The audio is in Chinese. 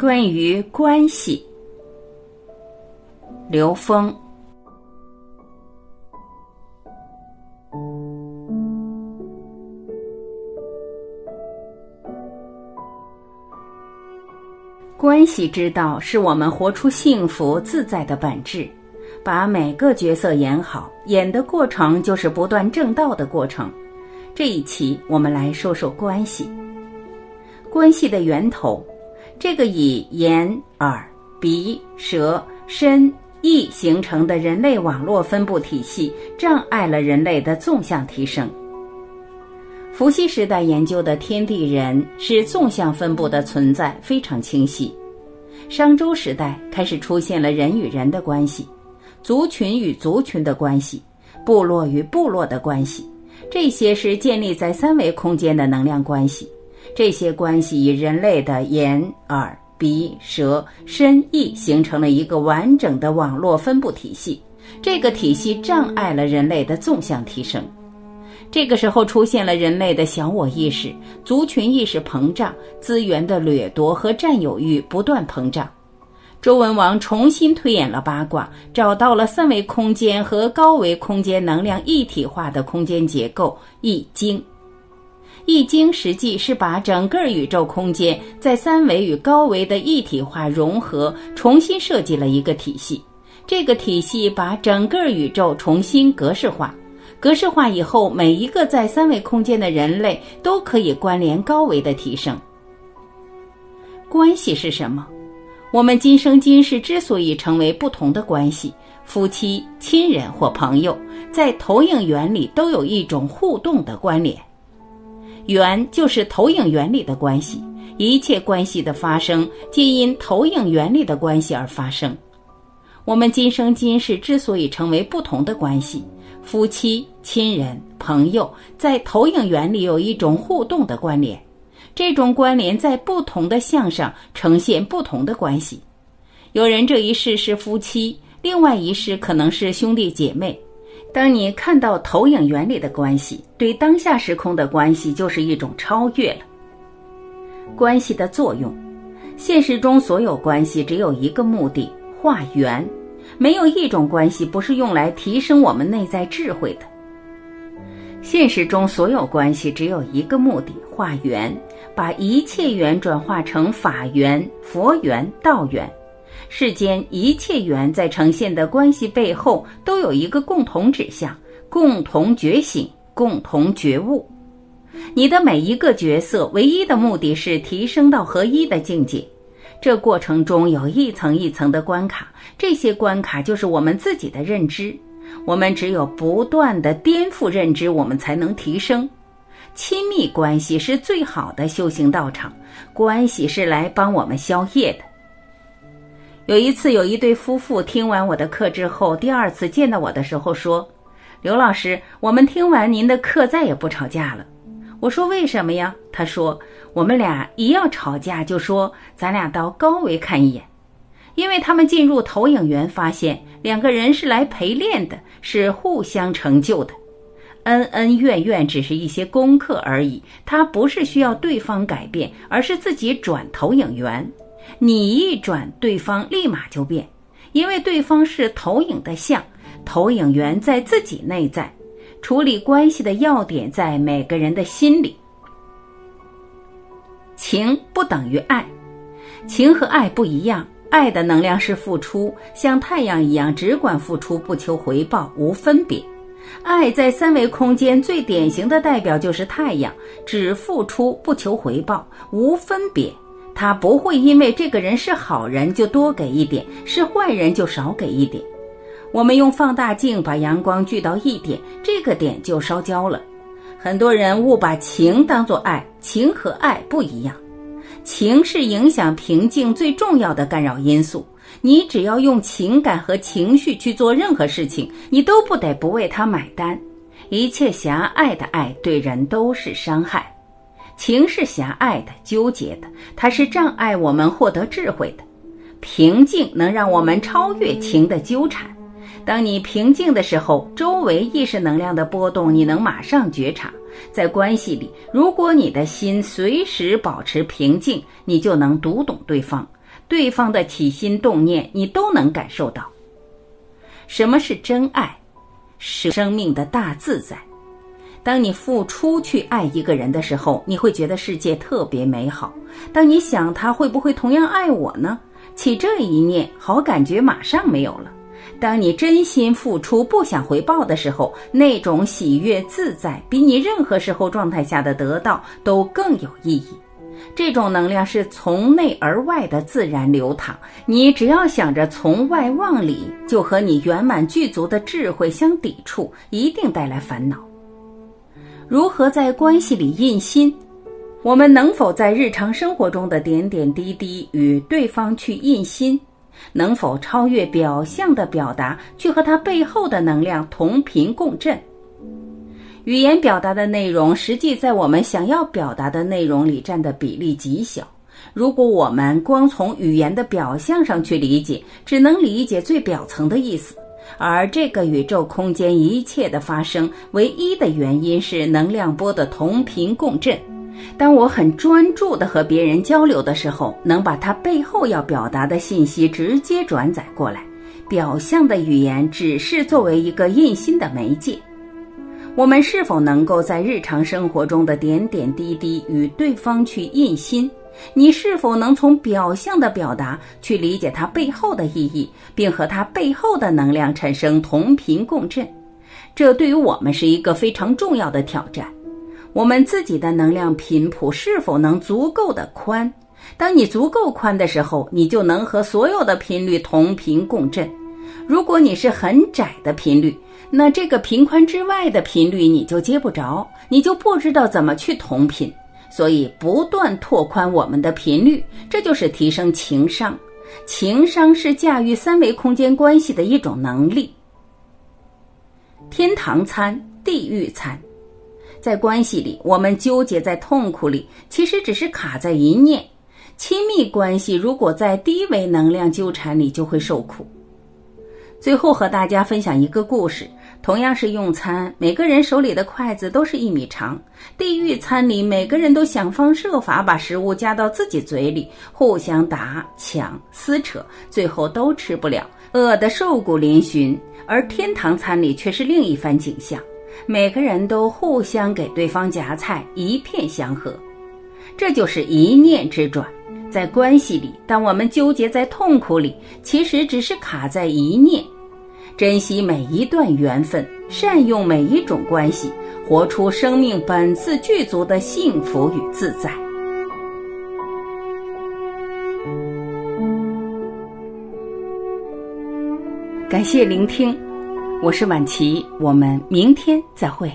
关于关系，刘峰。关系之道是我们活出幸福自在的本质。把每个角色演好，演的过程就是不断正道的过程。这一期我们来说说关系。关系的源头，这个以眼、耳、鼻、舌、身、意形成的人类网络分布体系，障碍了人类的纵向提升。伏羲时代研究的天地人是纵向分布的存在，非常清晰。商周时代开始出现了人与人的关系。族群与族群的关系，部落与部落的关系，这些是建立在三维空间的能量关系。这些关系以人类的眼、耳、鼻、舌、身、意形成了一个完整的网络分布体系。这个体系障碍了人类的纵向提升。这个时候出现了人类的小我意识、族群意识膨胀，资源的掠夺和占有欲不断膨胀。周文王重新推演了八卦，找到了三维空间和高维空间能量一体化的空间结构《易经》。《易经》实际是把整个宇宙空间在三维与高维的一体化融合，重新设计了一个体系。这个体系把整个宇宙重新格式化。格式化以后，每一个在三维空间的人类都可以关联高维的提升。关系是什么？我们今生今世之所以成为不同的关系，夫妻、亲人或朋友，在投影原理都有一种互动的关联。缘就是投影原理的关系，一切关系的发生皆因投影原理的关系而发生。我们今生今世之所以成为不同的关系，夫妻、亲人、朋友，在投影原理有一种互动的关联。这种关联在不同的相上呈现不同的关系。有人这一世是夫妻，另外一世可能是兄弟姐妹。当你看到投影原理的关系，对当下时空的关系就是一种超越了。关系的作用，现实中所有关系只有一个目的：化缘。没有一种关系不是用来提升我们内在智慧的。现实中所有关系只有一个目的：化缘。把一切缘转化成法缘、佛缘、道缘，世间一切缘在呈现的关系背后都有一个共同指向：共同觉醒、共同觉悟。你的每一个角色，唯一的目的是提升到合一的境界。这过程中有一层一层的关卡，这些关卡就是我们自己的认知。我们只有不断的颠覆认知，我们才能提升。亲密关系是最好的修行道场，关系是来帮我们消业的。有一次，有一对夫妇听完我的课之后，第二次见到我的时候说：“刘老师，我们听完您的课再也不吵架了。”我说：“为什么呀？”他说：“我们俩一要吵架，就说咱俩到高维看一眼，因为他们进入投影源，发现两个人是来陪练的，是互相成就的。”恩恩怨怨只是一些功课而已，他不是需要对方改变，而是自己转投影源。你一转，对方立马就变，因为对方是投影的像，投影源在自己内在。处理关系的要点在每个人的心里。情不等于爱，情和爱不一样。爱的能量是付出，像太阳一样，只管付出，不求回报，无分别。爱在三维空间最典型的代表就是太阳，只付出不求回报，无分别。他不会因为这个人是好人就多给一点，是坏人就少给一点。我们用放大镜把阳光聚到一点，这个点就烧焦了。很多人误把情当作爱，情和爱不一样。情是影响平静最重要的干扰因素。你只要用情感和情绪去做任何事情，你都不得不为他买单。一切狭隘的爱对人都是伤害，情是狭隘的、纠结的，它是障碍我们获得智慧的。平静能让我们超越情的纠缠。当你平静的时候，周围意识能量的波动你能马上觉察。在关系里，如果你的心随时保持平静，你就能读懂对方。对方的起心动念，你都能感受到。什么是真爱？是生命的大自在。当你付出去爱一个人的时候，你会觉得世界特别美好。当你想他会不会同样爱我呢？起这一念，好感觉马上没有了。当你真心付出，不想回报的时候，那种喜悦自在，比你任何时候状态下的得到都更有意义。这种能量是从内而外的自然流淌，你只要想着从外往里，就和你圆满具足的智慧相抵触，一定带来烦恼。如何在关系里印心？我们能否在日常生活中的点点滴滴与对方去印心？能否超越表象的表达，去和他背后的能量同频共振？语言表达的内容，实际在我们想要表达的内容里占的比例极小。如果我们光从语言的表象上去理解，只能理解最表层的意思。而这个宇宙空间一切的发生，唯一的原因是能量波的同频共振。当我很专注地和别人交流的时候，能把它背后要表达的信息直接转载过来。表象的语言只是作为一个印心的媒介。我们是否能够在日常生活中的点点滴滴与对方去印心？你是否能从表象的表达去理解它背后的意义，并和它背后的能量产生同频共振？这对于我们是一个非常重要的挑战。我们自己的能量频谱是否能足够的宽？当你足够宽的时候，你就能和所有的频率同频共振。如果你是很窄的频率，那这个频宽之外的频率你就接不着，你就不知道怎么去同频。所以，不断拓宽我们的频率，这就是提升情商。情商是驾驭三维空间关系的一种能力。天堂餐，地狱餐，在关系里，我们纠结在痛苦里，其实只是卡在一念。亲密关系如果在低维能量纠缠里，就会受苦。最后和大家分享一个故事。同样是用餐，每个人手里的筷子都是一米长。地狱餐里，每个人都想方设法把食物夹到自己嘴里，互相打抢撕扯，最后都吃不了，饿得瘦骨嶙峋。而天堂餐里却是另一番景象，每个人都互相给对方夹菜，一片祥和。这就是一念之转。在关系里，当我们纠结在痛苦里，其实只是卡在一念。珍惜每一段缘分，善用每一种关系，活出生命本自具足的幸福与自在。感谢聆听，我是晚琪，我们明天再会。